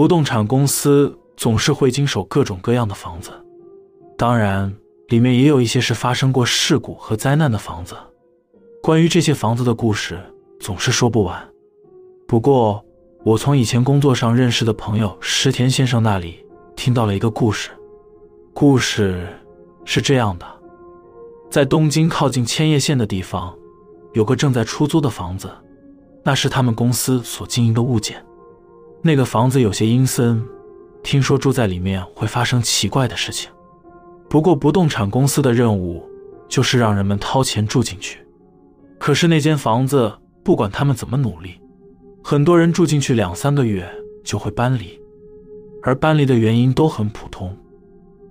不动产公司总是会经手各种各样的房子，当然，里面也有一些是发生过事故和灾难的房子。关于这些房子的故事总是说不完。不过，我从以前工作上认识的朋友石田先生那里听到了一个故事。故事是这样的：在东京靠近千叶县的地方，有个正在出租的房子，那是他们公司所经营的物件。那个房子有些阴森，听说住在里面会发生奇怪的事情。不过，不动产公司的任务就是让人们掏钱住进去。可是那间房子，不管他们怎么努力，很多人住进去两三个月就会搬离，而搬离的原因都很普通。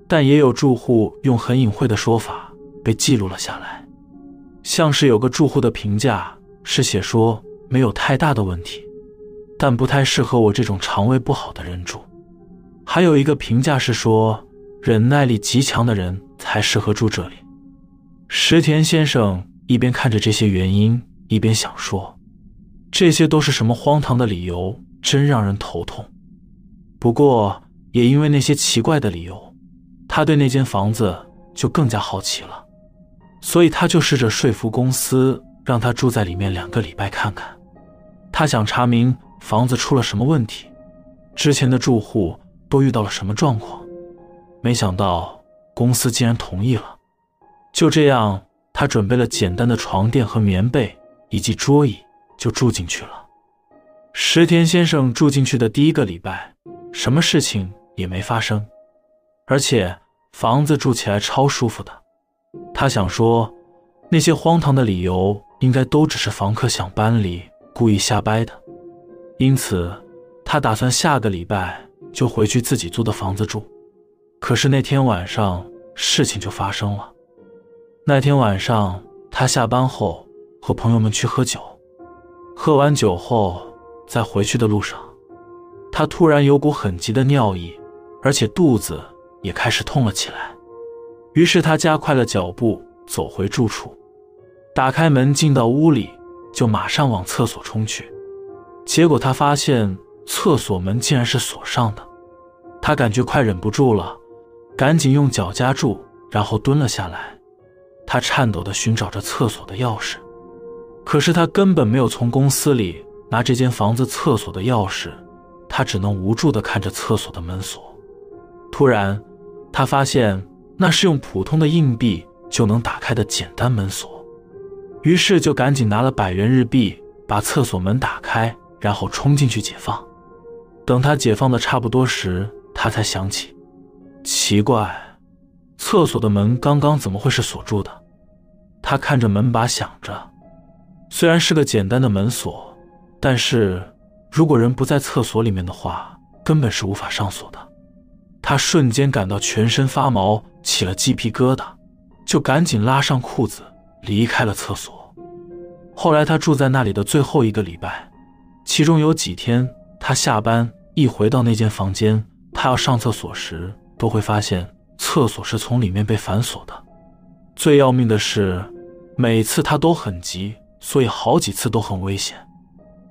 但也有住户用很隐晦的说法被记录了下来，像是有个住户的评价是写说没有太大的问题。但不太适合我这种肠胃不好的人住。还有一个评价是说，忍耐力极强的人才适合住这里。石田先生一边看着这些原因，一边想说：“这些都是什么荒唐的理由，真让人头痛。”不过，也因为那些奇怪的理由，他对那间房子就更加好奇了，所以他就试着说服公司，让他住在里面两个礼拜看看。他想查明。房子出了什么问题？之前的住户都遇到了什么状况？没想到公司竟然同意了。就这样，他准备了简单的床垫和棉被以及桌椅，就住进去了。石田先生住进去的第一个礼拜，什么事情也没发生，而且房子住起来超舒服的。他想说，那些荒唐的理由应该都只是房客想搬离，故意瞎掰的。因此，他打算下个礼拜就回去自己租的房子住。可是那天晚上，事情就发生了。那天晚上，他下班后和朋友们去喝酒，喝完酒后，在回去的路上，他突然有股很急的尿意，而且肚子也开始痛了起来。于是他加快了脚步走回住处，打开门进到屋里，就马上往厕所冲去。结果他发现厕所门竟然是锁上的，他感觉快忍不住了，赶紧用脚夹住，然后蹲了下来。他颤抖地寻找着厕所的钥匙，可是他根本没有从公司里拿这间房子厕所的钥匙，他只能无助地看着厕所的门锁。突然，他发现那是用普通的硬币就能打开的简单门锁，于是就赶紧拿了百元日币把厕所门打开。然后冲进去解放，等他解放的差不多时，他才想起，奇怪，厕所的门刚刚怎么会是锁住的？他看着门把想着，虽然是个简单的门锁，但是如果人不在厕所里面的话，根本是无法上锁的。他瞬间感到全身发毛，起了鸡皮疙瘩，就赶紧拉上裤子离开了厕所。后来他住在那里的最后一个礼拜。其中有几天，他下班一回到那间房间，他要上厕所时，都会发现厕所是从里面被反锁的。最要命的是，每次他都很急，所以好几次都很危险。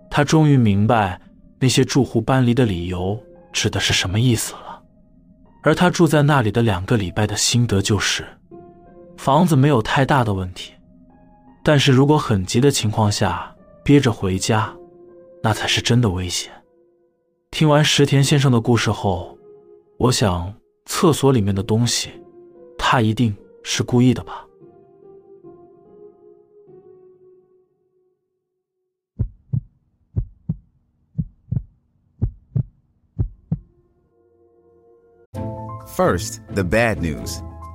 他终于明白那些住户搬离的理由指的是什么意思了。而他住在那里的两个礼拜的心得就是，房子没有太大的问题，但是如果很急的情况下憋着回家。那才是真的危险。听完石田先生的故事后，我想厕所里面的东西，他一定是故意的吧。First, the bad news.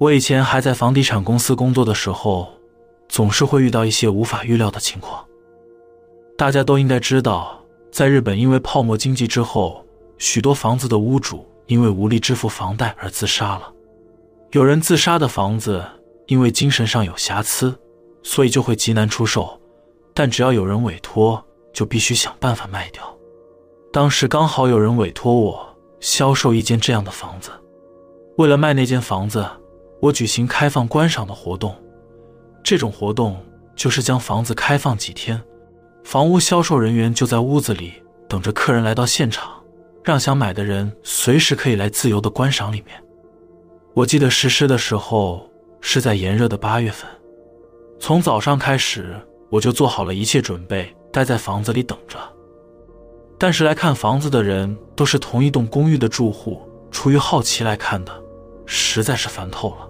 我以前还在房地产公司工作的时候，总是会遇到一些无法预料的情况。大家都应该知道，在日本因为泡沫经济之后，许多房子的屋主因为无力支付房贷而自杀了。有人自杀的房子，因为精神上有瑕疵，所以就会极难出售。但只要有人委托，就必须想办法卖掉。当时刚好有人委托我销售一间这样的房子，为了卖那间房子，我举行开放观赏的活动。这种活动就是将房子开放几天，房屋销售人员就在屋子里等着客人来到现场，让想买的人随时可以来自由的观赏里面。我记得实施的时候是在炎热的八月份，从早上开始我就做好了一切准备，待在房子里等着。但是来看房子的人都是同一栋公寓的住户，出于好奇来看的，实在是烦透了。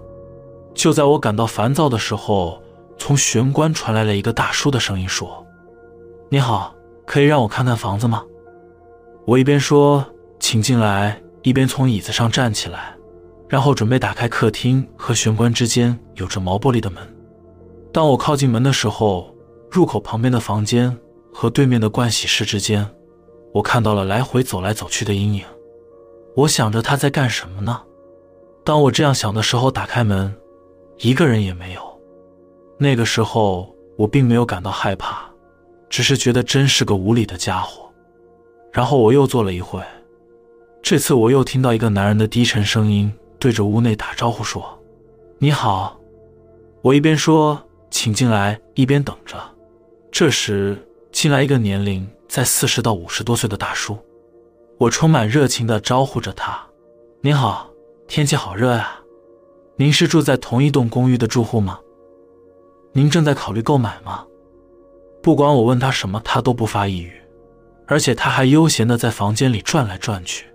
就在我感到烦躁的时候，从玄关传来了一个大叔的声音，说：“你好，可以让我看看房子吗？”我一边说“请进来”，一边从椅子上站起来，然后准备打开客厅和玄关之间有着毛玻璃的门。当我靠近门的时候，入口旁边的房间和对面的盥洗室之间，我看到了来回走来走去的阴影。我想着他在干什么呢？当我这样想的时候，打开门。一个人也没有。那个时候，我并没有感到害怕，只是觉得真是个无理的家伙。然后我又坐了一会，这次我又听到一个男人的低沉声音对着屋内打招呼说：“你好。”我一边说“请进来”，一边等着。这时，进来一个年龄在四十到五十多岁的大叔。我充满热情地招呼着他：“您好，天气好热呀。”您是住在同一栋公寓的住户吗？您正在考虑购买吗？不管我问他什么，他都不发一语，而且他还悠闲的在房间里转来转去。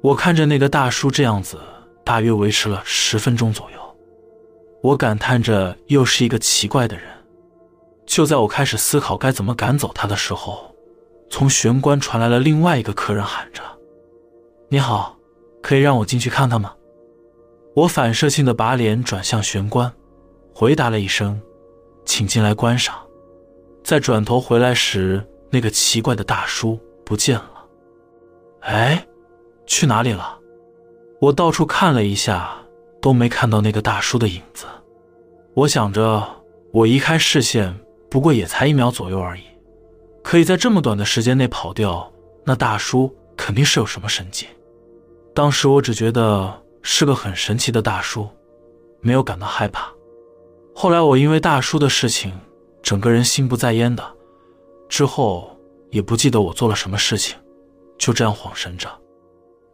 我看着那个大叔这样子，大约维持了十分钟左右。我感叹着，又是一个奇怪的人。就在我开始思考该怎么赶走他的时候，从玄关传来了另外一个客人喊着：“你好，可以让我进去看看吗？”我反射性的把脸转向玄关，回答了一声：“请进来观赏。”在转头回来时，那个奇怪的大叔不见了。哎，去哪里了？我到处看了一下，都没看到那个大叔的影子。我想着，我移开视线不过也才一秒左右而已，可以在这么短的时间内跑掉，那大叔肯定是有什么神迹。当时我只觉得。是个很神奇的大叔，没有感到害怕。后来我因为大叔的事情，整个人心不在焉的，之后也不记得我做了什么事情，就这样恍神着。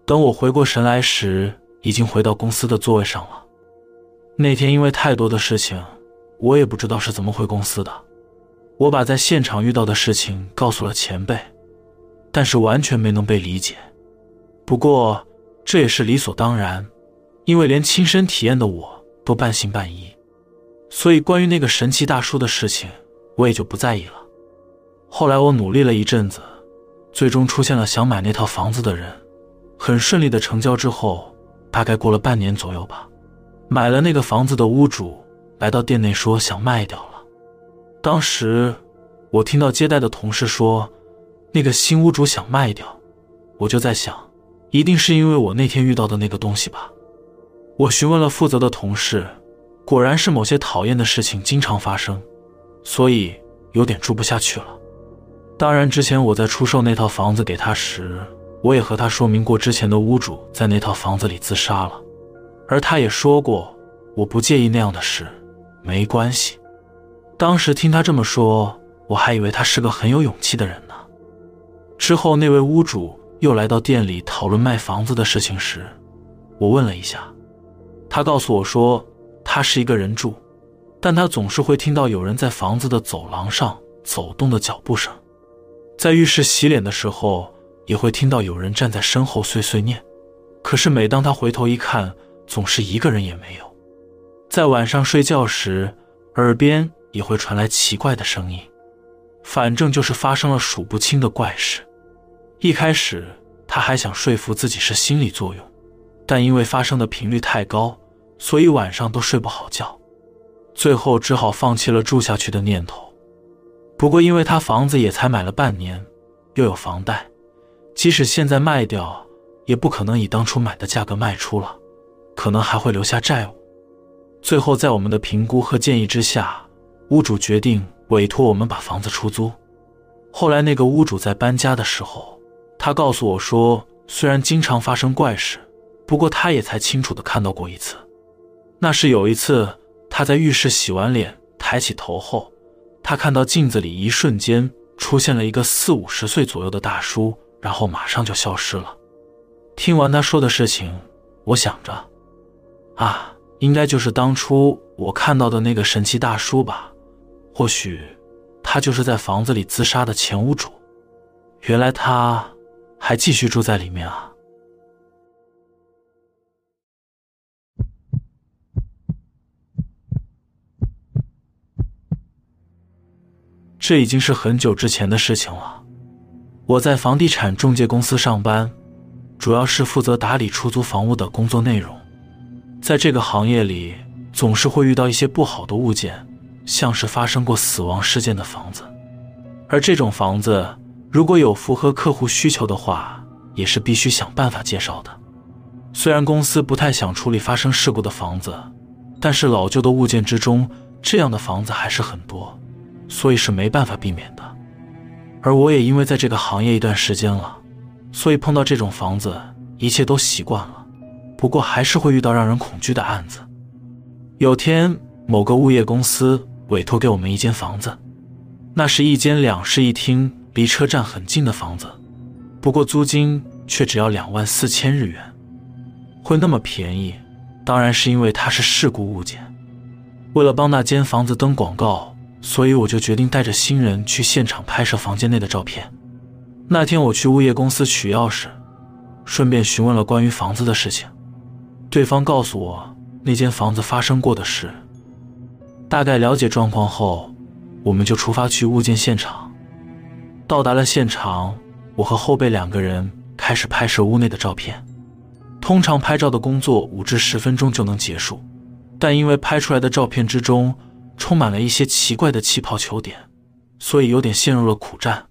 等我回过神来时，已经回到公司的座位上了。那天因为太多的事情，我也不知道是怎么回公司的。我把在现场遇到的事情告诉了前辈，但是完全没能被理解。不过这也是理所当然。因为连亲身体验的我都半信半疑，所以关于那个神奇大叔的事情，我也就不在意了。后来我努力了一阵子，最终出现了想买那套房子的人，很顺利的成交之后，大概过了半年左右吧，买了那个房子的屋主来到店内说想卖掉了。当时我听到接待的同事说，那个新屋主想卖掉，我就在想，一定是因为我那天遇到的那个东西吧。我询问了负责的同事，果然是某些讨厌的事情经常发生，所以有点住不下去了。当然，之前我在出售那套房子给他时，我也和他说明过之前的屋主在那套房子里自杀了，而他也说过我不介意那样的事，没关系。当时听他这么说，我还以为他是个很有勇气的人呢。之后那位屋主又来到店里讨论卖房子的事情时，我问了一下。他告诉我说，他是一个人住，但他总是会听到有人在房子的走廊上走动的脚步声，在浴室洗脸的时候也会听到有人站在身后碎碎念。可是每当他回头一看，总是一个人也没有。在晚上睡觉时，耳边也会传来奇怪的声音，反正就是发生了数不清的怪事。一开始他还想说服自己是心理作用。但因为发生的频率太高，所以晚上都睡不好觉，最后只好放弃了住下去的念头。不过，因为他房子也才买了半年，又有房贷，即使现在卖掉，也不可能以当初买的价格卖出了，可能还会留下债务。最后，在我们的评估和建议之下，屋主决定委托我们把房子出租。后来，那个屋主在搬家的时候，他告诉我说，虽然经常发生怪事，不过他也才清楚的看到过一次。那是有一次，他在浴室洗完脸，抬起头后，他看到镜子里一瞬间出现了一个四五十岁左右的大叔，然后马上就消失了。听完他说的事情，我想着，啊，应该就是当初我看到的那个神奇大叔吧？或许他就是在房子里自杀的前屋主。原来他还继续住在里面啊！这已经是很久之前的事情了。我在房地产中介公司上班，主要是负责打理出租房屋的工作内容。在这个行业里，总是会遇到一些不好的物件，像是发生过死亡事件的房子。而这种房子，如果有符合客户需求的话，也是必须想办法介绍的。虽然公司不太想处理发生事故的房子，但是老旧的物件之中，这样的房子还是很多。所以是没办法避免的，而我也因为在这个行业一段时间了，所以碰到这种房子，一切都习惯了。不过还是会遇到让人恐惧的案子。有天，某个物业公司委托给我们一间房子，那是一间两室一厅、离车站很近的房子，不过租金却只要两万四千日元。会那么便宜，当然是因为它是事故物件。为了帮那间房子登广告。所以我就决定带着新人去现场拍摄房间内的照片。那天我去物业公司取钥匙，顺便询问了关于房子的事情。对方告诉我那间房子发生过的事。大概了解状况后，我们就出发去物件现场。到达了现场，我和后辈两个人开始拍摄屋内的照片。通常拍照的工作五至十分钟就能结束，但因为拍出来的照片之中。充满了一些奇怪的气泡球点，所以有点陷入了苦战。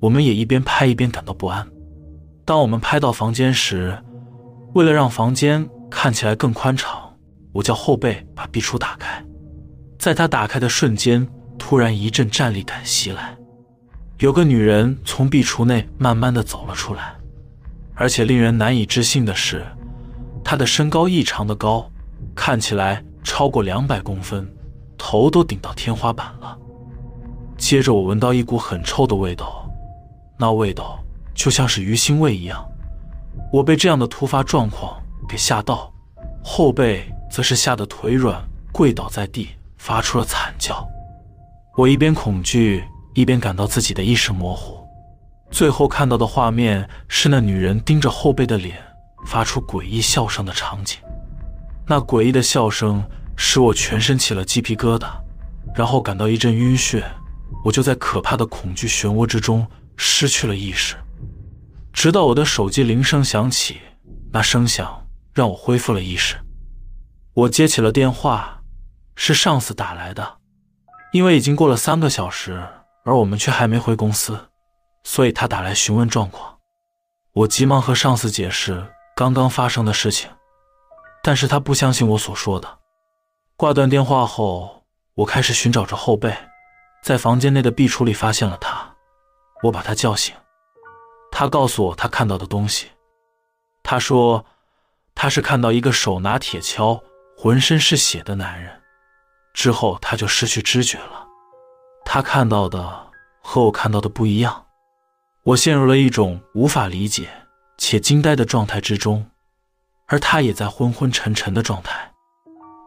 我们也一边拍一边感到不安。当我们拍到房间时，为了让房间看起来更宽敞，我叫后背把壁橱打开。在他打开的瞬间，突然一阵战栗感袭来，有个女人从壁橱内慢慢的走了出来，而且令人难以置信的是，她的身高异常的高，看起来超过两百公分。头都顶到天花板了。接着我闻到一股很臭的味道，那味道就像是鱼腥味一样。我被这样的突发状况给吓到，后背则是吓得腿软，跪倒在地，发出了惨叫。我一边恐惧，一边感到自己的意识模糊。最后看到的画面是那女人盯着后背的脸，发出诡异笑声的场景。那诡异的笑声。使我全身起了鸡皮疙瘩，然后感到一阵晕眩，我就在可怕的恐惧漩涡之中失去了意识，直到我的手机铃声响起，那声响让我恢复了意识。我接起了电话，是上司打来的，因为已经过了三个小时，而我们却还没回公司，所以他打来询问状况。我急忙和上司解释刚刚发生的事情，但是他不相信我所说的。挂断电话后，我开始寻找着后背，在房间内的壁橱里发现了他。我把他叫醒，他告诉我他看到的东西。他说他是看到一个手拿铁锹、浑身是血的男人。之后他就失去知觉了。他看到的和我看到的不一样，我陷入了一种无法理解且惊呆的状态之中，而他也在昏昏沉沉的状态。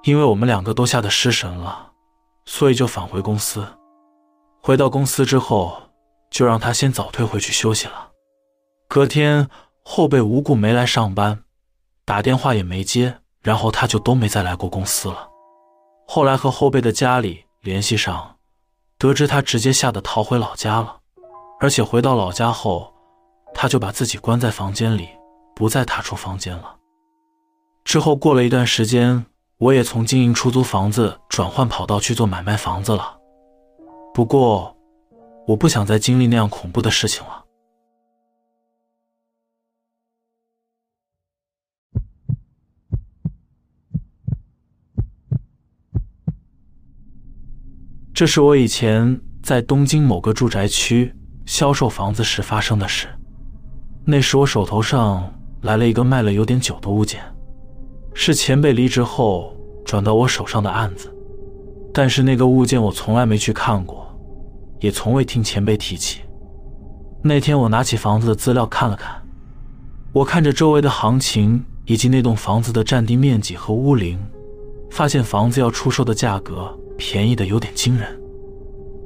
因为我们两个都吓得失神了，所以就返回公司。回到公司之后，就让他先早退回去休息了。隔天，后辈无故没来上班，打电话也没接，然后他就都没再来过公司了。后来和后辈的家里联系上，得知他直接吓得逃回老家了，而且回到老家后，他就把自己关在房间里，不再踏出房间了。之后过了一段时间。我也从经营出租房子转换跑道去做买卖房子了。不过我不想再经历那样恐怖的事情了。这是我以前在东京某个住宅区销售房子时发生的事。那时我手头上来了一个卖了有点久的物件。是前辈离职后转到我手上的案子。但是那个物件我从来没去看过，也从未听前辈提起。那天我拿起房子的资料看了看，我看着周围的行情以及那栋房子的占地面积和屋龄，发现房子要出售的价格。便宜的有点惊人，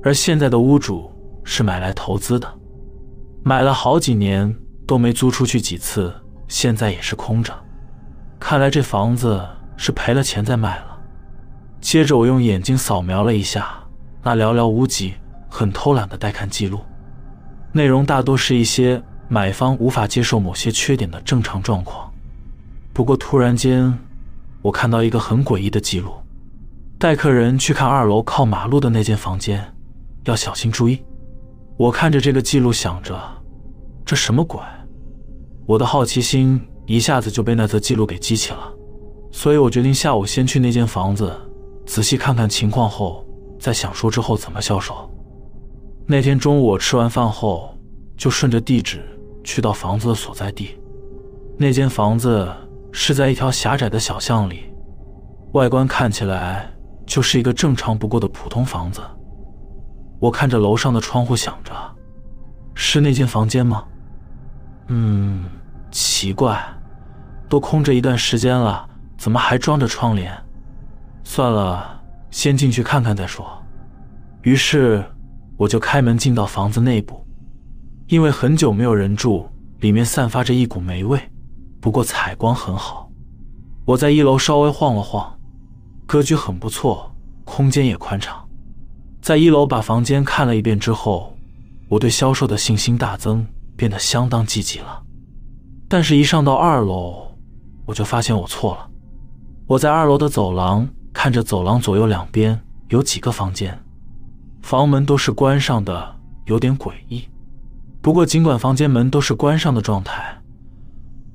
而现在的屋主是买来投资的，买了好几年都没租出去几次，现在也是空着。看来这房子是赔了钱再卖了。接着我用眼睛扫描了一下那寥寥无几、很偷懒的待看记录，内容大多是一些买方无法接受某些缺点的正常状况。不过突然间，我看到一个很诡异的记录。带客人去看二楼靠马路的那间房间，要小心注意。我看着这个记录，想着这什么鬼？我的好奇心一下子就被那则记录给激起了，所以我决定下午先去那间房子仔细看看情况，后再想说之后怎么销售。那天中午我吃完饭后，就顺着地址去到房子的所在地。那间房子是在一条狭窄的小巷里，外观看起来。就是一个正常不过的普通房子。我看着楼上的窗户，想着，是那间房间吗？嗯，奇怪，都空着一段时间了，怎么还装着窗帘？算了，先进去看看再说。于是我就开门进到房子内部，因为很久没有人住，里面散发着一股霉味。不过采光很好，我在一楼稍微晃了晃。格局很不错，空间也宽敞。在一楼把房间看了一遍之后，我对销售的信心大增，变得相当积极了。但是，一上到二楼，我就发现我错了。我在二楼的走廊看着走廊左右两边有几个房间，房门都是关上的，有点诡异。不过，尽管房间门都是关上的状态，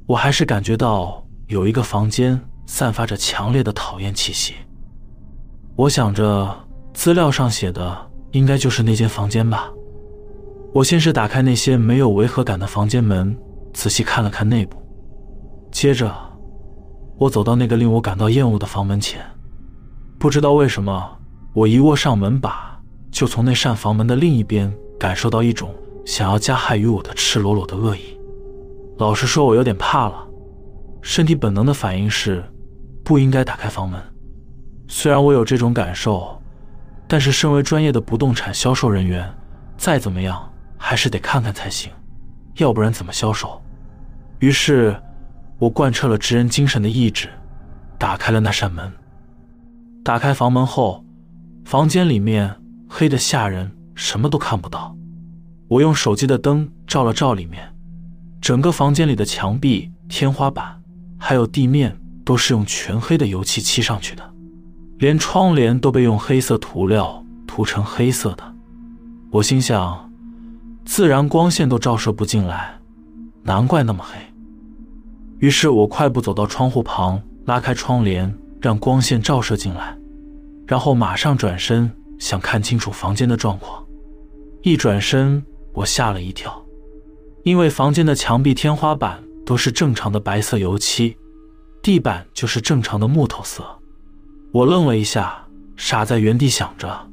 我还是感觉到有一个房间散发着强烈的讨厌气息。我想着，资料上写的应该就是那间房间吧。我先是打开那些没有违和感的房间门，仔细看了看内部。接着，我走到那个令我感到厌恶的房门前。不知道为什么，我一握上门把，就从那扇房门的另一边感受到一种想要加害于我的赤裸裸的恶意。老实说，我有点怕了。身体本能的反应是，不应该打开房门。虽然我有这种感受，但是身为专业的不动产销售人员，再怎么样还是得看看才行，要不然怎么销售？于是，我贯彻了职人精神的意志，打开了那扇门。打开房门后，房间里面黑的吓人，什么都看不到。我用手机的灯照了照里面，整个房间里的墙壁、天花板还有地面都是用全黑的油漆漆上去的。连窗帘都被用黑色涂料涂成黑色的，我心想，自然光线都照射不进来，难怪那么黑。于是我快步走到窗户旁，拉开窗帘，让光线照射进来，然后马上转身想看清楚房间的状况。一转身，我吓了一跳，因为房间的墙壁、天花板都是正常的白色油漆，地板就是正常的木头色。我愣了一下，傻在原地想着，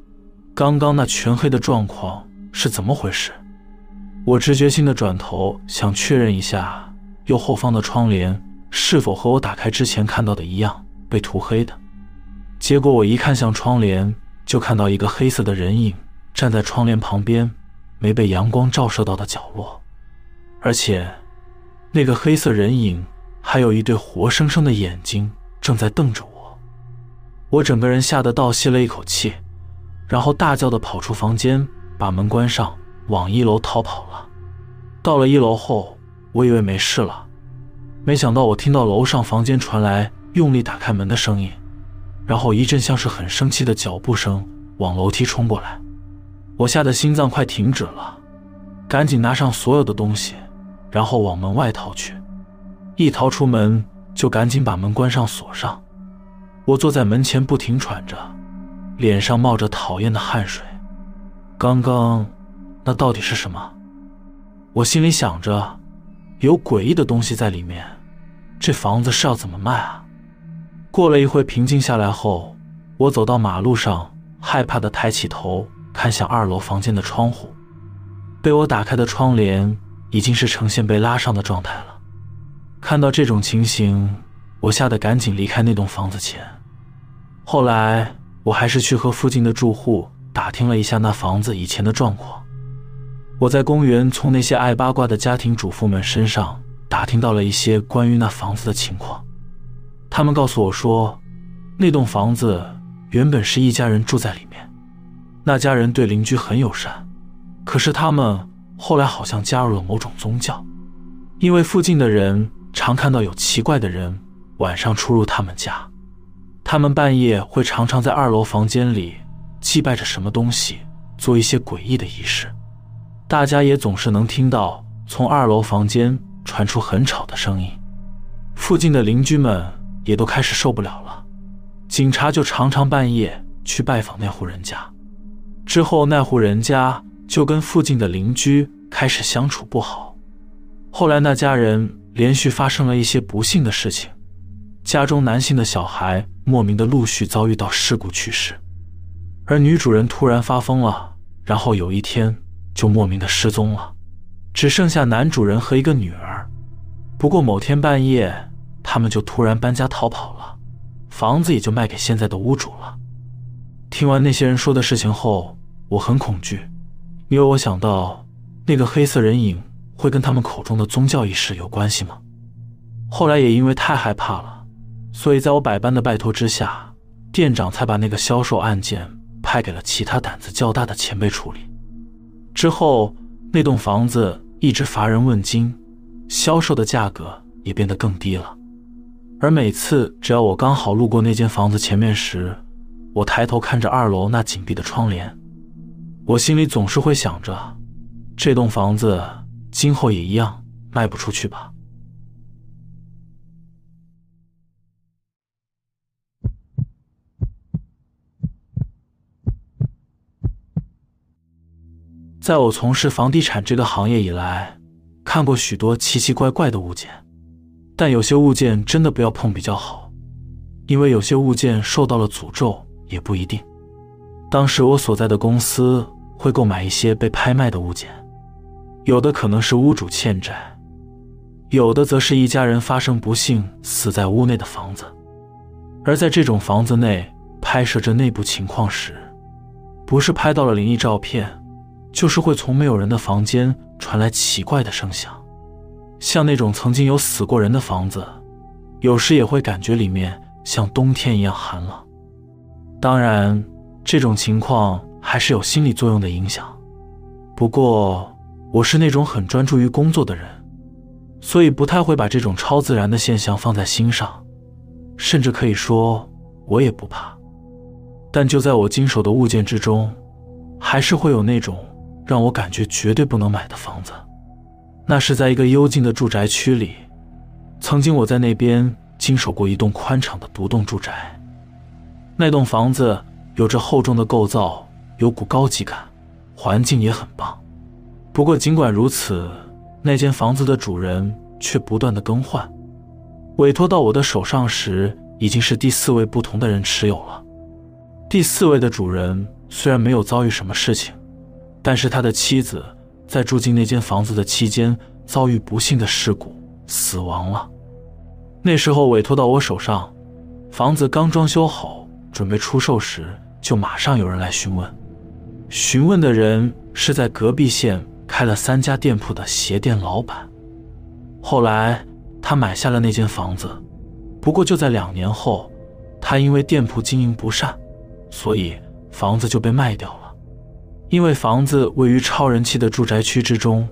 刚刚那全黑的状况是怎么回事？我直觉性的转头想确认一下右后方的窗帘是否和我打开之前看到的一样被涂黑的。结果我一看向窗帘，就看到一个黑色的人影站在窗帘旁边没被阳光照射到的角落，而且那个黑色人影还有一对活生生的眼睛正在瞪着我。我整个人吓得倒吸了一口气，然后大叫的跑出房间，把门关上，往一楼逃跑了。到了一楼后，我以为没事了，没想到我听到楼上房间传来用力打开门的声音，然后一阵像是很生气的脚步声往楼梯冲过来。我吓得心脏快停止了，赶紧拿上所有的东西，然后往门外逃去。一逃出门，就赶紧把门关上锁上。我坐在门前不停喘着，脸上冒着讨厌的汗水。刚刚那到底是什么？我心里想着，有诡异的东西在里面，这房子是要怎么卖啊？过了一会平静下来后，我走到马路上，害怕的抬起头看向二楼房间的窗户，被我打开的窗帘已经是呈现被拉上的状态了。看到这种情形，我吓得赶紧离开那栋房子前。后来我还是去和附近的住户打听了一下那房子以前的状况。我在公园从那些爱八卦的家庭主妇们身上打听到了一些关于那房子的情况。他们告诉我说，那栋房子原本是一家人住在里面，那家人对邻居很友善。可是他们后来好像加入了某种宗教，因为附近的人常看到有奇怪的人晚上出入他们家，他们半夜会常常在二楼房间里祭拜着什么东西，做一些诡异的仪式。大家也总是能听到从二楼房间传出很吵的声音，附近的邻居们也都开始受不了了。警察就常常半夜去拜访那户人家，之后那户人家就跟附近的邻居开始相处不好。后来那家人连续发生了一些不幸的事情，家中男性的小孩莫名的陆续遭遇到事故去世，而女主人突然发疯了，然后有一天。就莫名的失踪了，只剩下男主人和一个女儿。不过某天半夜，他们就突然搬家逃跑了，房子也就卖给现在的屋主了。听完那些人说的事情后，我很恐惧，因为我想到那个黑色人影会跟他们口中的宗教仪式有关系吗？后来也因为太害怕了，所以在我百般的拜托之下，店长才把那个销售案件派给了其他胆子较大的前辈处理。之后，那栋房子一直乏人问津，销售的价格也变得更低了。而每次只要我刚好路过那间房子前面时，我抬头看着二楼那紧闭的窗帘，我心里总是会想着，这栋房子今后也一样卖不出去吧。在我从事房地产这个行业以来，看过许多奇奇怪怪的物件，但有些物件真的不要碰比较好，因为有些物件受到了诅咒也不一定。当时我所在的公司会购买一些被拍卖的物件，有的可能是屋主欠债，有的则是一家人发生不幸死在屋内的房子。而在这种房子内拍摄着内部情况时，不是拍到了灵异照片。就是会从没有人的房间传来奇怪的声响，像那种曾经有死过人的房子，有时也会感觉里面像冬天一样寒冷。当然，这种情况还是有心理作用的影响。不过，我是那种很专注于工作的人，所以不太会把这种超自然的现象放在心上，甚至可以说我也不怕。但就在我经手的物件之中，还是会有那种。让我感觉绝对不能买的房子，那是在一个幽静的住宅区里。曾经我在那边经手过一栋宽敞的独栋住宅，那栋房子有着厚重的构造，有股高级感，环境也很棒。不过尽管如此，那间房子的主人却不断的更换，委托到我的手上时，已经是第四位不同的人持有了。第四位的主人虽然没有遭遇什么事情。但是他的妻子在住进那间房子的期间遭遇不幸的事故死亡了。那时候委托到我手上，房子刚装修好准备出售时，就马上有人来询问。询问的人是在隔壁县开了三家店铺的鞋店老板。后来他买下了那间房子，不过就在两年后，他因为店铺经营不善，所以房子就被卖掉了。因为房子位于超人气的住宅区之中，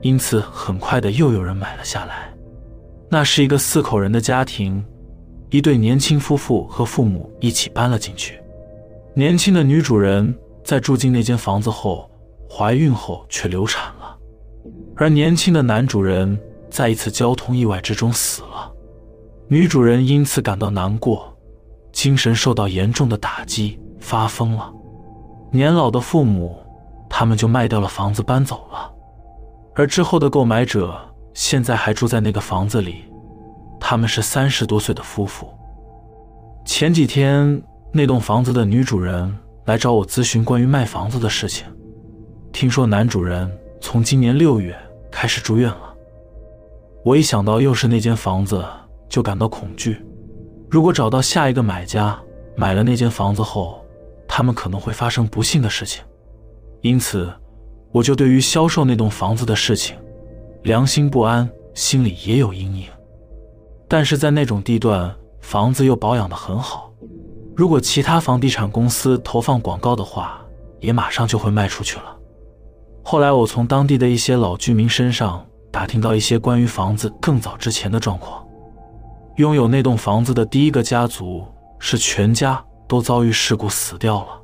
因此很快的又有人买了下来。那是一个四口人的家庭，一对年轻夫妇和父母一起搬了进去。年轻的女主人在住进那间房子后，怀孕后却流产了，而年轻的男主人在一次交通意外之中死了。女主人因此感到难过，精神受到严重的打击，发疯了。年老的父母，他们就卖掉了房子搬走了，而之后的购买者现在还住在那个房子里，他们是三十多岁的夫妇。前几天，那栋房子的女主人来找我咨询关于卖房子的事情，听说男主人从今年六月开始住院了。我一想到又是那间房子，就感到恐惧。如果找到下一个买家，买了那间房子后，他们可能会发生不幸的事情，因此我就对于销售那栋房子的事情良心不安，心里也有阴影。但是在那种地段，房子又保养的很好，如果其他房地产公司投放广告的话，也马上就会卖出去了。后来我从当地的一些老居民身上打听到一些关于房子更早之前的状况，拥有那栋房子的第一个家族是全家。都遭遇事故死掉了。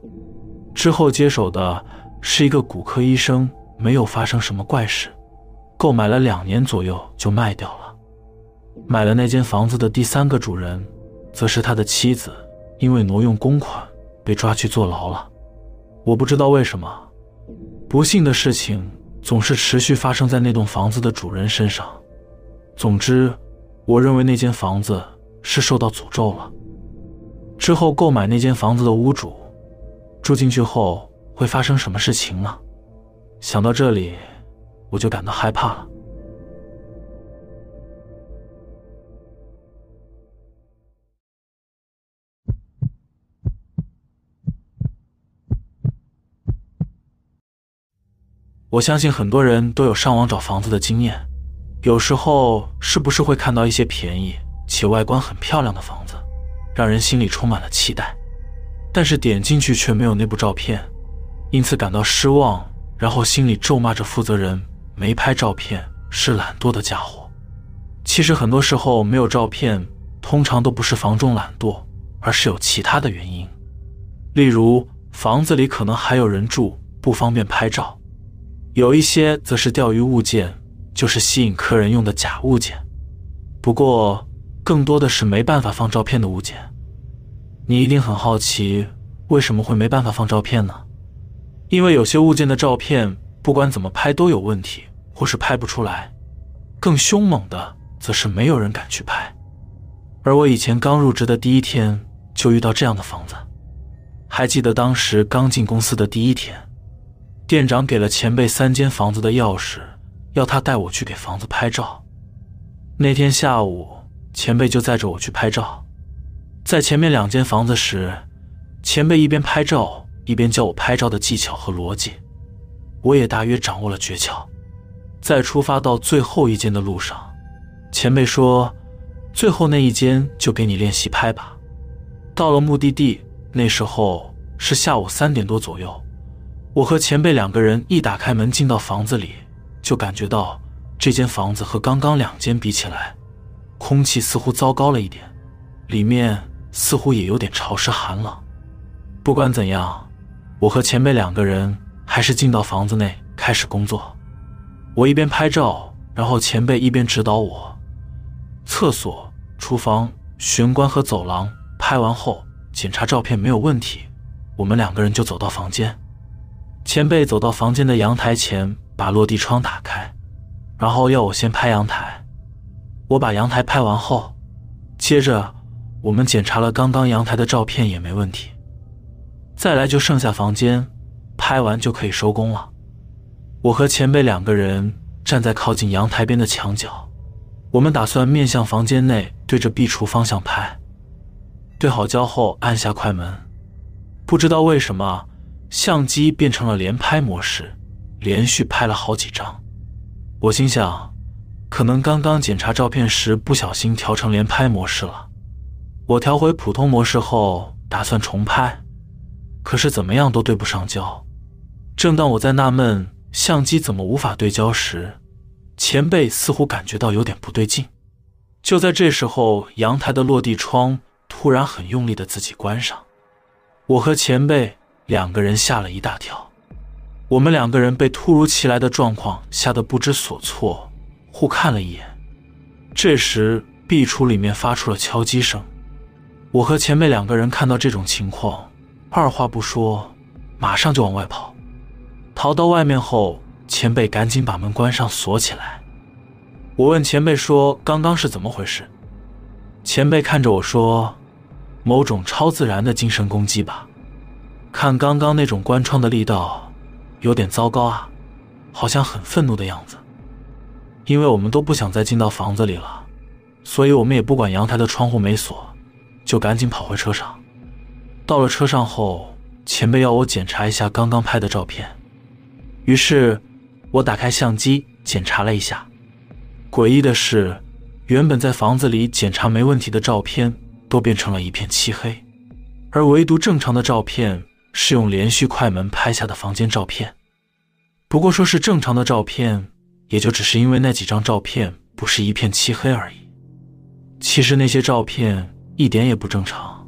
之后接手的是一个骨科医生，没有发生什么怪事。购买了两年左右就卖掉了。买了那间房子的第三个主人，则是他的妻子，因为挪用公款被抓去坐牢了。我不知道为什么，不幸的事情总是持续发生在那栋房子的主人身上。总之，我认为那间房子是受到诅咒了。之后购买那间房子的屋主住进去后会发生什么事情呢？想到这里，我就感到害怕了。我相信很多人都有上网找房子的经验，有时候是不是会看到一些便宜且外观很漂亮的房子？让人心里充满了期待，但是点进去却没有那部照片，因此感到失望，然后心里咒骂着负责人没拍照片是懒惰的家伙。其实很多时候没有照片，通常都不是房中懒惰，而是有其他的原因，例如房子里可能还有人住，不方便拍照；有一些则是钓鱼物件，就是吸引客人用的假物件。不过。更多的是没办法放照片的物件，你一定很好奇为什么会没办法放照片呢？因为有些物件的照片不管怎么拍都有问题，或是拍不出来。更凶猛的则是没有人敢去拍。而我以前刚入职的第一天就遇到这样的房子，还记得当时刚进公司的第一天，店长给了前辈三间房子的钥匙，要他带我去给房子拍照。那天下午。前辈就载着我去拍照，在前面两间房子时，前辈一边拍照一边教我拍照的技巧和逻辑，我也大约掌握了诀窍。在出发到最后一间的路上，前辈说：“最后那一间就给你练习拍吧。”到了目的地，那时候是下午三点多左右，我和前辈两个人一打开门进到房子里，就感觉到这间房子和刚刚两间比起来。空气似乎糟糕了一点，里面似乎也有点潮湿寒冷。不管怎样，我和前辈两个人还是进到房子内开始工作。我一边拍照，然后前辈一边指导我。厕所、厨房、玄关和走廊拍完后，检查照片没有问题，我们两个人就走到房间。前辈走到房间的阳台前，把落地窗打开，然后要我先拍阳台。我把阳台拍完后，接着我们检查了刚刚阳台的照片也没问题，再来就剩下房间，拍完就可以收工了。我和前辈两个人站在靠近阳台边的墙角，我们打算面向房间内，对着壁橱方向拍。对好焦后按下快门，不知道为什么相机变成了连拍模式，连续拍了好几张。我心想。可能刚刚检查照片时不小心调成连拍模式了。我调回普通模式后，打算重拍，可是怎么样都对不上焦。正当我在纳闷相机怎么无法对焦时，前辈似乎感觉到有点不对劲。就在这时候，阳台的落地窗突然很用力的自己关上，我和前辈两个人吓了一大跳。我们两个人被突如其来的状况吓得不知所措。互看了一眼，这时壁橱里面发出了敲击声。我和前辈两个人看到这种情况，二话不说，马上就往外跑。逃到外面后，前辈赶紧把门关上锁起来。我问前辈说：“刚刚是怎么回事？”前辈看着我说：“某种超自然的精神攻击吧。看刚刚那种关窗的力道，有点糟糕啊，好像很愤怒的样子。因为我们都不想再进到房子里了，所以我们也不管阳台的窗户没锁，就赶紧跑回车上。到了车上后，前辈要我检查一下刚刚拍的照片，于是我打开相机检查了一下。”诡异的是，原本在房子里检查没问题的照片，都变成了一片漆黑，而唯独正常的照片是用连续快门拍下的房间照片。不过说是正常的照片，也就只是因为那几张照片不是一片漆黑而已。其实那些照片一点也不正常，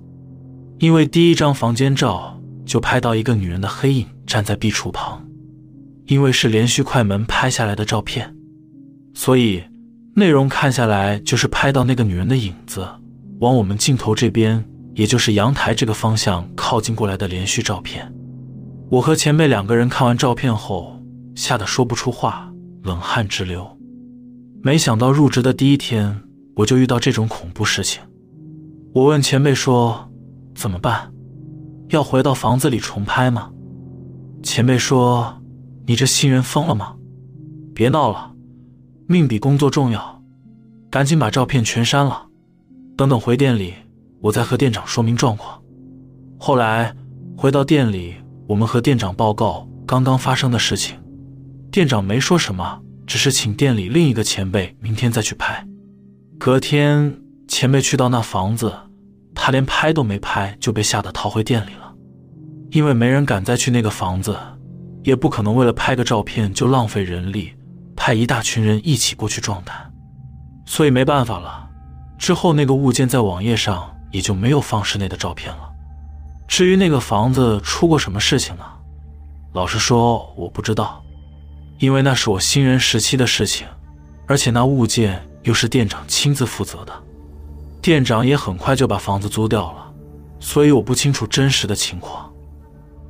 因为第一张房间照就拍到一个女人的黑影站在壁橱旁，因为是连续快门拍下来的照片，所以。内容看下来就是拍到那个女人的影子往我们镜头这边，也就是阳台这个方向靠近过来的连续照片。我和前辈两个人看完照片后，吓得说不出话，冷汗直流。没想到入职的第一天我就遇到这种恐怖事情。我问前辈说：“怎么办？要回到房子里重拍吗？”前辈说：“你这新人疯了吗？别闹了。”命比工作重要，赶紧把照片全删了。等等回店里，我再和店长说明状况。后来回到店里，我们和店长报告刚刚发生的事情。店长没说什么，只是请店里另一个前辈明天再去拍。隔天，前辈去到那房子，他连拍都没拍就被吓得逃回店里了。因为没人敢再去那个房子，也不可能为了拍个照片就浪费人力。派一大群人一起过去壮胆，所以没办法了。之后那个物件在网页上也就没有放室内的照片了。至于那个房子出过什么事情呢？老实说，我不知道，因为那是我新人时期的事情，而且那物件又是店长亲自负责的。店长也很快就把房子租掉了，所以我不清楚真实的情况。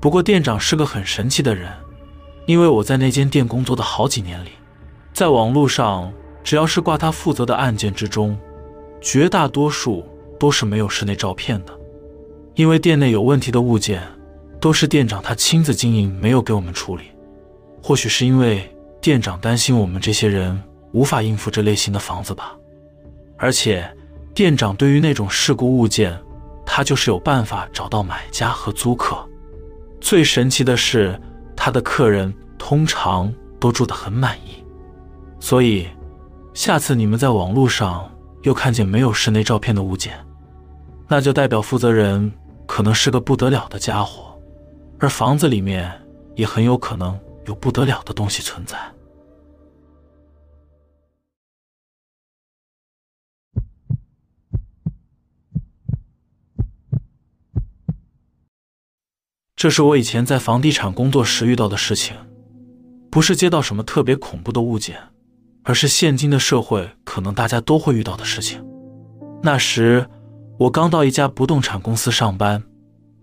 不过店长是个很神奇的人，因为我在那间店工作的好几年里。在网络上，只要是挂他负责的案件之中，绝大多数都是没有室内照片的。因为店内有问题的物件，都是店长他亲自经营，没有给我们处理。或许是因为店长担心我们这些人无法应付这类型的房子吧。而且，店长对于那种事故物件，他就是有办法找到买家和租客。最神奇的是，他的客人通常都住得很满意。所以，下次你们在网络上又看见没有室内照片的物件，那就代表负责人可能是个不得了的家伙，而房子里面也很有可能有不得了的东西存在。这是我以前在房地产工作时遇到的事情，不是接到什么特别恐怖的物件。而是现今的社会可能大家都会遇到的事情。那时，我刚到一家不动产公司上班，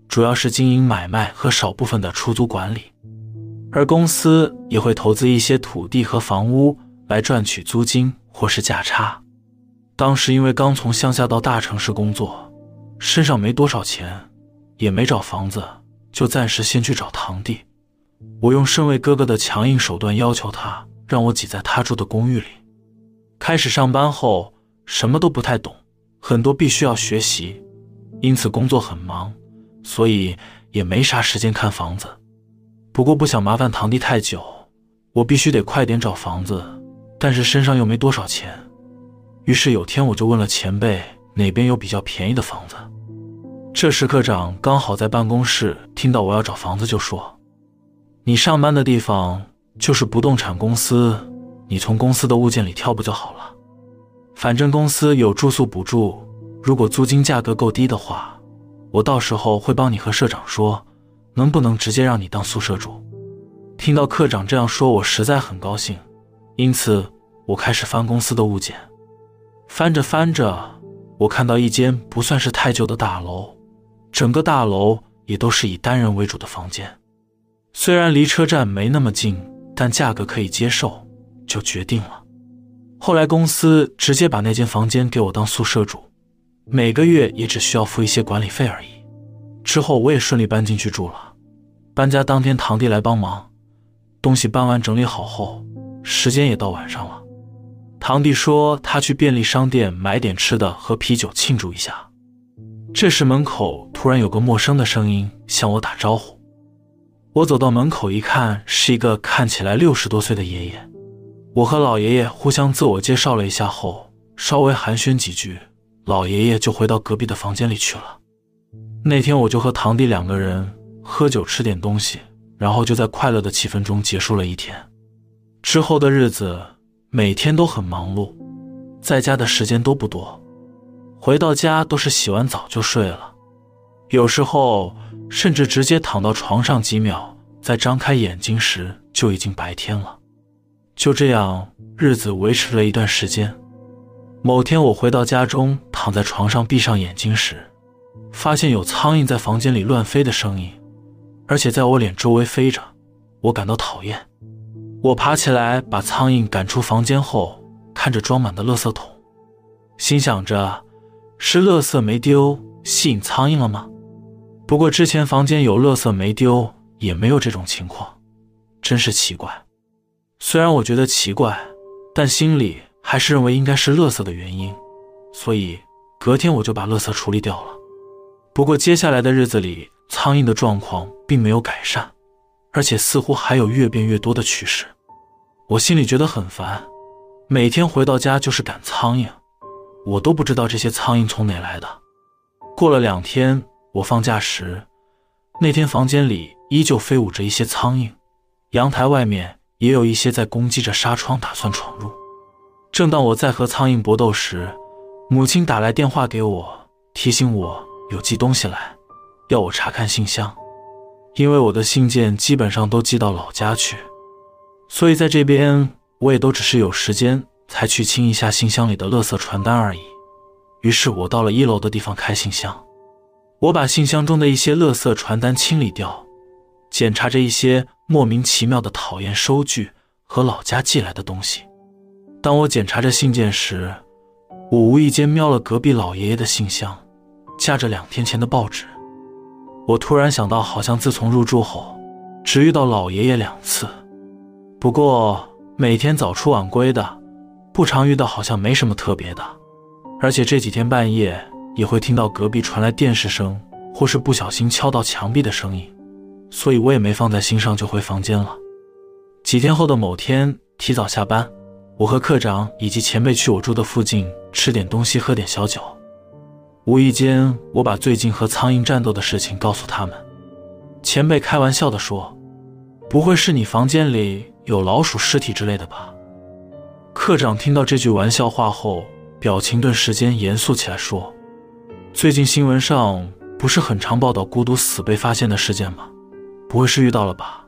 主要是经营买卖和少部分的出租管理，而公司也会投资一些土地和房屋来赚取租金或是价差。当时因为刚从乡下到大城市工作，身上没多少钱，也没找房子，就暂时先去找堂弟。我用身为哥哥的强硬手段要求他。让我挤在他住的公寓里。开始上班后，什么都不太懂，很多必须要学习，因此工作很忙，所以也没啥时间看房子。不过不想麻烦堂弟太久，我必须得快点找房子，但是身上又没多少钱。于是有天我就问了前辈哪边有比较便宜的房子。这时科长刚好在办公室，听到我要找房子，就说：“你上班的地方。”就是不动产公司，你从公司的物件里挑不就好了？反正公司有住宿补助，如果租金价格够低的话，我到时候会帮你和社长说，能不能直接让你当宿舍住。听到科长这样说，我实在很高兴，因此我开始翻公司的物件。翻着翻着，我看到一间不算是太旧的大楼，整个大楼也都是以单人为主的房间。虽然离车站没那么近，但价格可以接受，就决定了。后来公司直接把那间房间给我当宿舍住，每个月也只需要付一些管理费而已。之后我也顺利搬进去住了。搬家当天，堂弟来帮忙，东西搬完整理好后，时间也到晚上了。堂弟说他去便利商店买点吃的和啤酒庆祝一下。这时门口突然有个陌生的声音向我打招呼。我走到门口一看，是一个看起来六十多岁的爷爷。我和老爷爷互相自我介绍了一下后，稍微寒暄几句，老爷爷就回到隔壁的房间里去了。那天我就和堂弟两个人喝酒吃点东西，然后就在快乐的气氛中结束了一天。之后的日子每天都很忙碌，在家的时间都不多，回到家都是洗完澡就睡了，有时候甚至直接躺到床上几秒，再张开眼睛时就已经白天了。就这样日子维持了一段时间。某天我回到家中，躺在床上闭上眼睛时。发现有苍蝇在房间里乱飞的声音，而且在我脸周围飞着，我感到讨厌。我爬起来把苍蝇赶出房间后，看着装满的垃圾桶，心想着是垃圾没丢吸引苍蝇了吗？不过之前房间有垃圾没丢也没有这种情况，真是奇怪。虽然我觉得奇怪，但心里还是认为应该是垃圾的原因，所以隔天我就把垃圾处理掉了。不过接下来的日子里，苍蝇的状况并没有改善，而且似乎还有越变越多的趋势。我心里觉得很烦，每天回到家就是赶苍蝇，我都不知道这些苍蝇从哪来的。过了两天，我放假时，那天房间里依旧飞舞着一些苍蝇，阳台外面也有一些在攻击着纱窗，打算闯入。正当我在和苍蝇搏斗时，母亲打来电话给我，提醒我。有寄东西来，要我查看信箱，因为我的信件基本上都寄到老家去，所以在这边我也都只是有时间才去清一下信箱里的垃圾传单而已。于是我到了一楼的地方开信箱，我把信箱中的一些垃圾传单清理掉，检查着一些莫名其妙的讨厌收据和老家寄来的东西。当我检查着信件时，我无意间瞄了隔壁老爷爷的信箱。夹着两天前的报纸，我突然想到，好像自从入住后，只遇到老爷爷两次。不过每天早出晚归的，不常遇到，好像没什么特别的。而且这几天半夜也会听到隔壁传来电视声，或是不小心敲到墙壁的声音，所以我也没放在心上，就回房间了。几天后的某天，提早下班，我和科长以及前辈去我住的附近吃点东西，喝点小酒。无意间，我把最近和苍蝇战斗的事情告诉他们。前辈开玩笑地说：“不会是你房间里有老鼠尸体之类的吧？”科长听到这句玩笑话后，表情顿时间严肃起来，说：“最近新闻上不是很常报道孤独死被发现的事件吗？不会是遇到了吧？”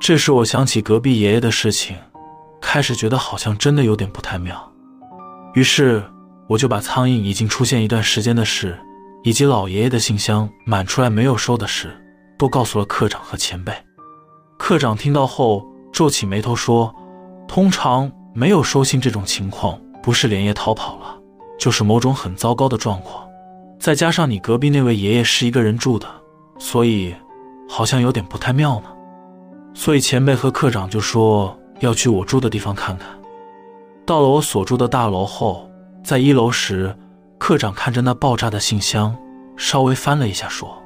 这时我想起隔壁爷爷的事情，开始觉得好像真的有点不太妙，于是。我就把苍蝇已经出现一段时间的事，以及老爷爷的信箱满出来没有收的事，都告诉了科长和前辈。科长听到后皱起眉头说：“通常没有收信这种情况，不是连夜逃跑了，就是某种很糟糕的状况。再加上你隔壁那位爷爷是一个人住的，所以好像有点不太妙呢。所以前辈和科长就说要去我住的地方看看。到了我所住的大楼后。”在一楼时，科长看着那爆炸的信箱，稍微翻了一下，说：“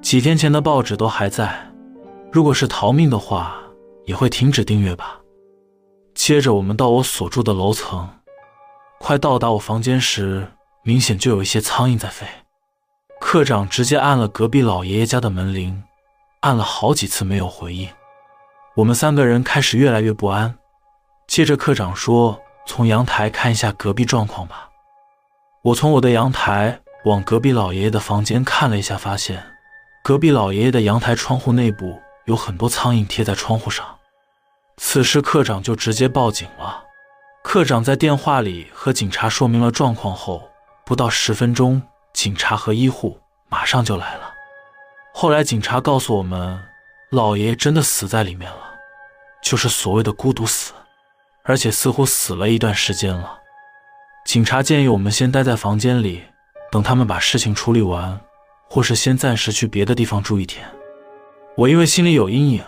几天前的报纸都还在，如果是逃命的话，也会停止订阅吧。”接着，我们到我所住的楼层，快到达我房间时，明显就有一些苍蝇在飞。科长直接按了隔壁老爷爷家的门铃，按了好几次没有回应。我们三个人开始越来越不安。接着，科长说。从阳台看一下隔壁状况吧。我从我的阳台往隔壁老爷爷的房间看了一下，发现隔壁老爷爷的阳台窗户内部有很多苍蝇贴在窗户上。此时科长就直接报警了。科长在电话里和警察说明了状况后，不到十分钟，警察和医护马上就来了。后来警察告诉我们，老爷爷真的死在里面了，就是所谓的孤独死，而且似乎死了一段时间了。警察建议我们先待在房间里，等他们把事情处理完，或是先暂时去别的地方住一天。我因为心里有阴影，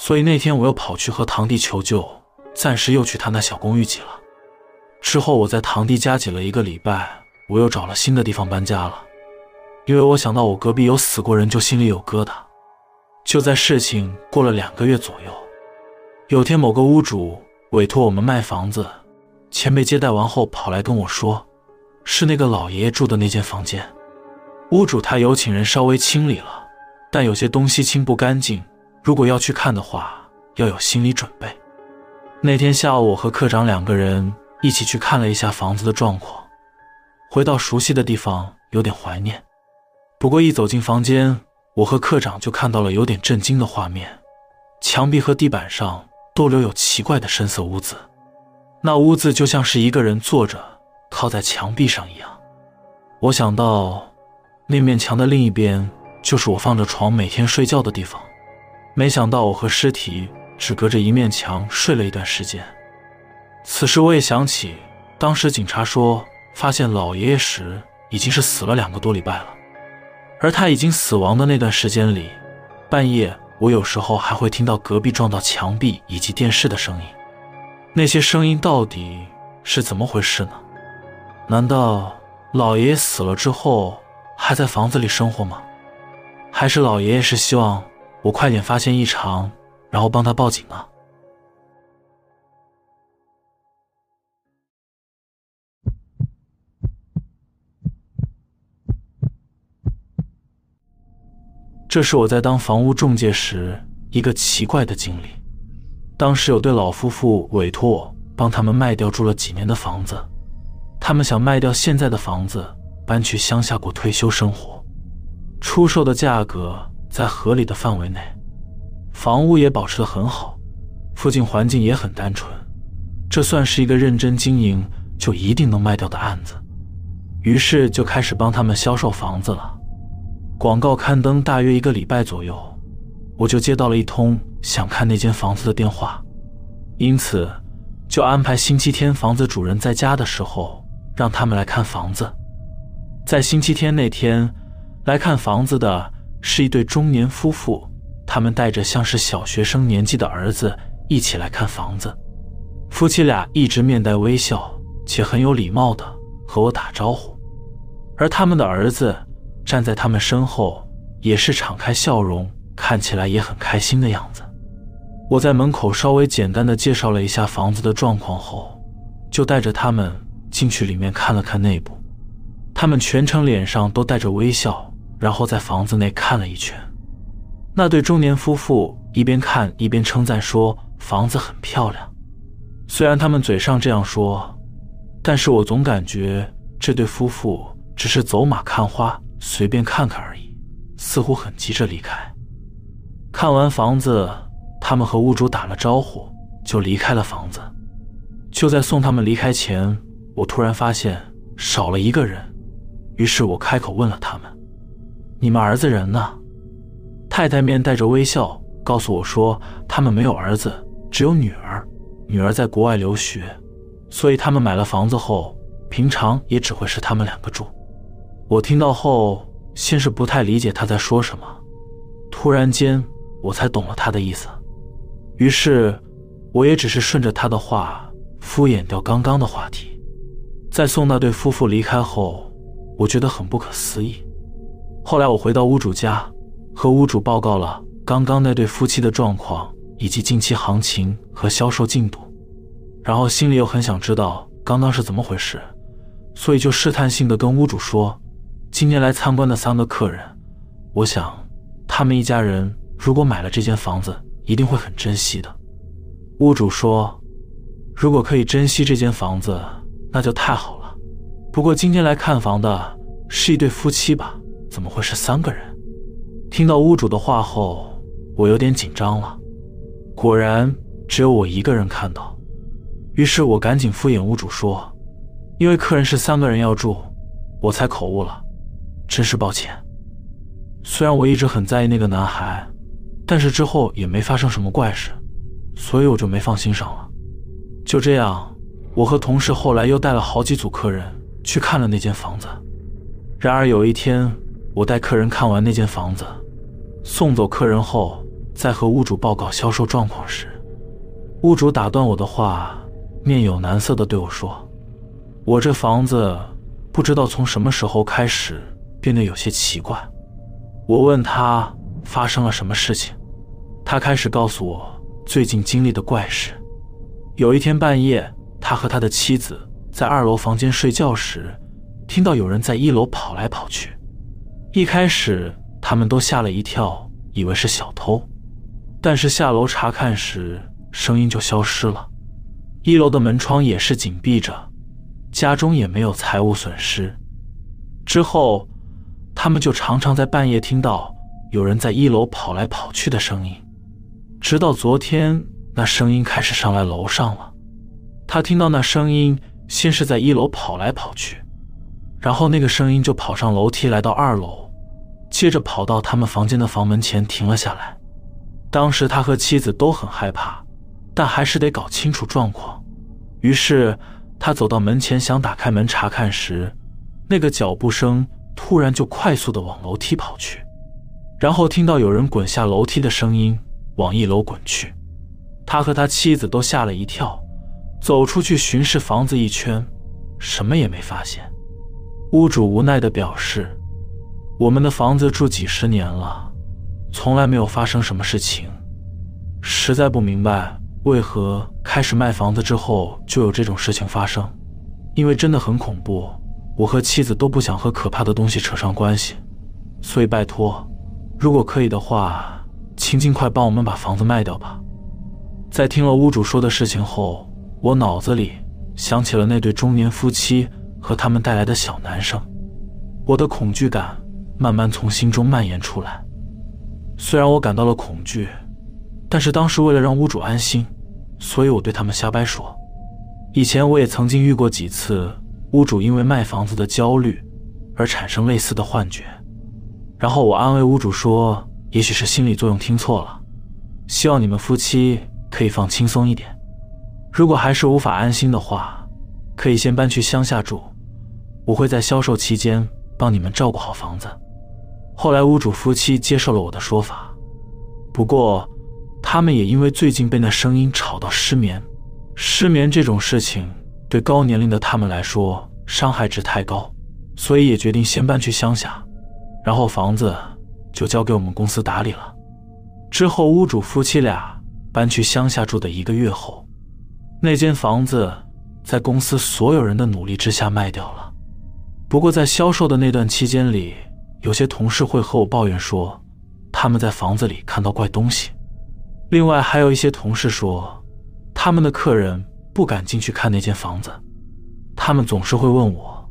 所以那天我又跑去和堂弟求救，暂时又去他那小公寓挤了。之后我在堂弟家挤了一个礼拜，我又找了新的地方搬家了，因为我想到我隔壁有死过人，就心里有疙瘩。就在事情过了两个月左右，有天某个屋主委托我们卖房子。前辈接待完后，跑来跟我说：“是那个老爷爷住的那间房间，屋主他有请人稍微清理了，但有些东西清不干净。如果要去看的话，要有心理准备。”那天下午，我和科长两个人一起去看了一下房子的状况。回到熟悉的地方，有点怀念。不过一走进房间，我和科长就看到了有点震惊的画面：墙壁和地板上都留有奇怪的深色污渍。那污渍就像是一个人坐着靠在墙壁上一样。我想到，那面墙的另一边就是我放着床每天睡觉的地方。没想到我和尸体只隔着一面墙睡了一段时间。此时我也想起，当时警察说发现老爷爷时已经是死了两个多礼拜了。而他已经死亡的那段时间里，半夜我有时候还会听到隔壁撞到墙壁以及电视的声音。那些声音到底是怎么回事呢？难道老爷爷死了之后还在房子里生活吗？还是老爷爷是希望我快点发现异常，然后帮他报警啊？这是我在当房屋中介时一个奇怪的经历。当时有对老夫妇委托我帮他们卖掉住了几年的房子，他们想卖掉现在的房子，搬去乡下过退休生活。出售的价格在合理的范围内，房屋也保持得很好，附近环境也很单纯，这算是一个认真经营就一定能卖掉的案子。于是就开始帮他们销售房子了。广告刊登大约一个礼拜左右，我就接到了一通。想看那间房子的电话，因此就安排星期天房子主人在家的时候，让他们来看房子。在星期天那天来看房子的是一对中年夫妇，他们带着像是小学生年纪的儿子一起来看房子。夫妻俩一直面带微笑，且很有礼貌的和我打招呼，而他们的儿子站在他们身后，也是敞开笑容，看起来也很开心的样子。我在门口稍微简单的介绍了一下房子的状况后，就带着他们进去里面看了看内部。他们全程脸上都带着微笑，然后在房子内看了一圈。那对中年夫妇一边看一边称赞说房子很漂亮。虽然他们嘴上这样说，但是我总感觉这对夫妇只是走马看花，随便看看而已，似乎很急着离开。看完房子。他们和屋主打了招呼，就离开了房子。就在送他们离开前，我突然发现少了一个人，于是我开口问了他们：“你们儿子人呢？”太太面带着微笑告诉我说：“他们没有儿子，只有女儿，女儿在国外留学，所以他们买了房子后，平常也只会是他们两个住。”我听到后，先是不太理解他在说什么，突然间我才懂了他的意思。于是，我也只是顺着他的话敷衍掉刚刚的话题。在送那对夫妇离开后，我觉得很不可思议。后来我回到屋主家，和屋主报告了刚刚那对夫妻的状况以及近期行情和销售进度，然后心里又很想知道刚刚是怎么回事，所以就试探性的跟屋主说：“今年来参观的三个客人，我想他们一家人如果买了这间房子。”一定会很珍惜的。屋主说：“如果可以珍惜这间房子，那就太好了。不过今天来看房的是一对夫妻吧？怎么会是三个人？”听到屋主的话后，我有点紧张了。果然只有我一个人看到，于是我赶紧敷衍屋主说：“因为客人是三个人要住，我才口误了，真是抱歉。”虽然我一直很在意那个男孩，但是之后也没发生什么怪事，所以我就没放心上了。就这样，我和同事后来又带了好几组客人去看了那间房子。然而有一天，我带客人看完那间房子，送走客人后，在和屋主报告销售状况时，屋主打断我的话，面有难色地对我说：“我这房子不知道从什么时候开始变得有些奇怪。”我问他发生了什么事情，他开始告诉我最近经历的怪事。有一天半夜，他和他的妻子在二楼房间睡觉时，听到有人在一楼跑来跑去。一开始他们都吓了一跳，以为是小偷，但是下楼查看时，声音就消失了。一楼的门窗也是紧闭着，家中也没有财物损失。之后，他们就常常在半夜听到有人在一楼跑来跑去的声音，直到昨天。那声音开始上来楼上了，他听到那声音先是在一楼跑来跑去，然后那个声音就跑上楼梯来到二楼，接着跑到他们房间的房门前停了下来。当时他和妻子都很害怕，但还是得搞清楚状况。于是他走到门前想打开门查看时，那个脚步声突然就快速的往楼梯跑去，然后听到有人滚下楼梯的声音往一楼滚去。他和他妻子都吓了一跳，走出去巡视房子一圈，什么也没发现。屋主无奈地表示：“我们的房子住几十年了，从来没有发生什么事情，实在不明白为何开始卖房子之后就有这种事情发生。因为真的很恐怖，我和妻子都不想和可怕的东西扯上关系，所以拜托，如果可以的话，请尽快帮我们把房子卖掉吧。”在听了屋主说的事情后，我脑子里想起了那对中年夫妻和他们带来的小男生，我的恐惧感慢慢从心中蔓延出来。虽然我感到了恐惧，但是当时为了让屋主安心，所以我对他们瞎掰说。以前我也曾经遇过几次，屋主因为卖房子的焦虑而产生类似的幻觉，然后我安慰屋主说，也许是心理作用听错了，希望你们夫妻。可以放轻松一点。如果还是无法安心的话，可以先搬去乡下住。我会在销售期间帮你们照顾好房子。后来屋主夫妻接受了我的说法，不过他们也因为最近被那声音吵到失眠。失眠这种事情对高年龄的他们来说伤害值太高，所以也决定先搬去乡下，然后房子就交给我们公司打理了。之后屋主夫妻俩。搬去乡下住的一个月后，那间房子在公司所有人的努力之下卖掉了。不过在销售的那段期间里，有些同事会和我抱怨说，他们在房子里看到怪东西。另外还有一些同事说，他们的客人不敢进去看那间房子，他们总是会问我，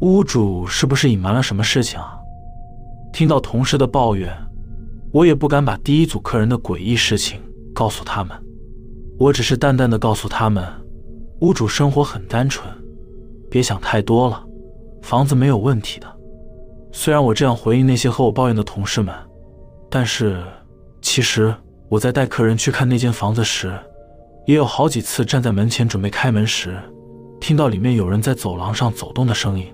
屋主是不是隐瞒了什么事情啊？听到同事的抱怨，我也不敢把第一组客人的诡异事情。告诉他们，我只是淡淡的告诉他们，屋主生活很单纯，别想太多了，房子没有问题的。虽然我这样回应那些和我抱怨的同事们，但是其实我在带客人去看那间房子时，也有好几次站在门前准备开门时，听到里面有人在走廊上走动的声音。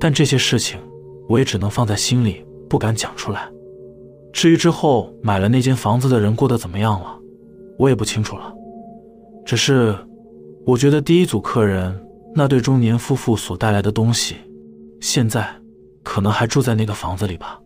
但这些事情我也只能放在心里，不敢讲出来。至于之后买了那间房子的人过得怎么样了，我也不清楚了。只是，我觉得第一组客人那对中年夫妇所带来的东西，现在可能还住在那个房子里吧。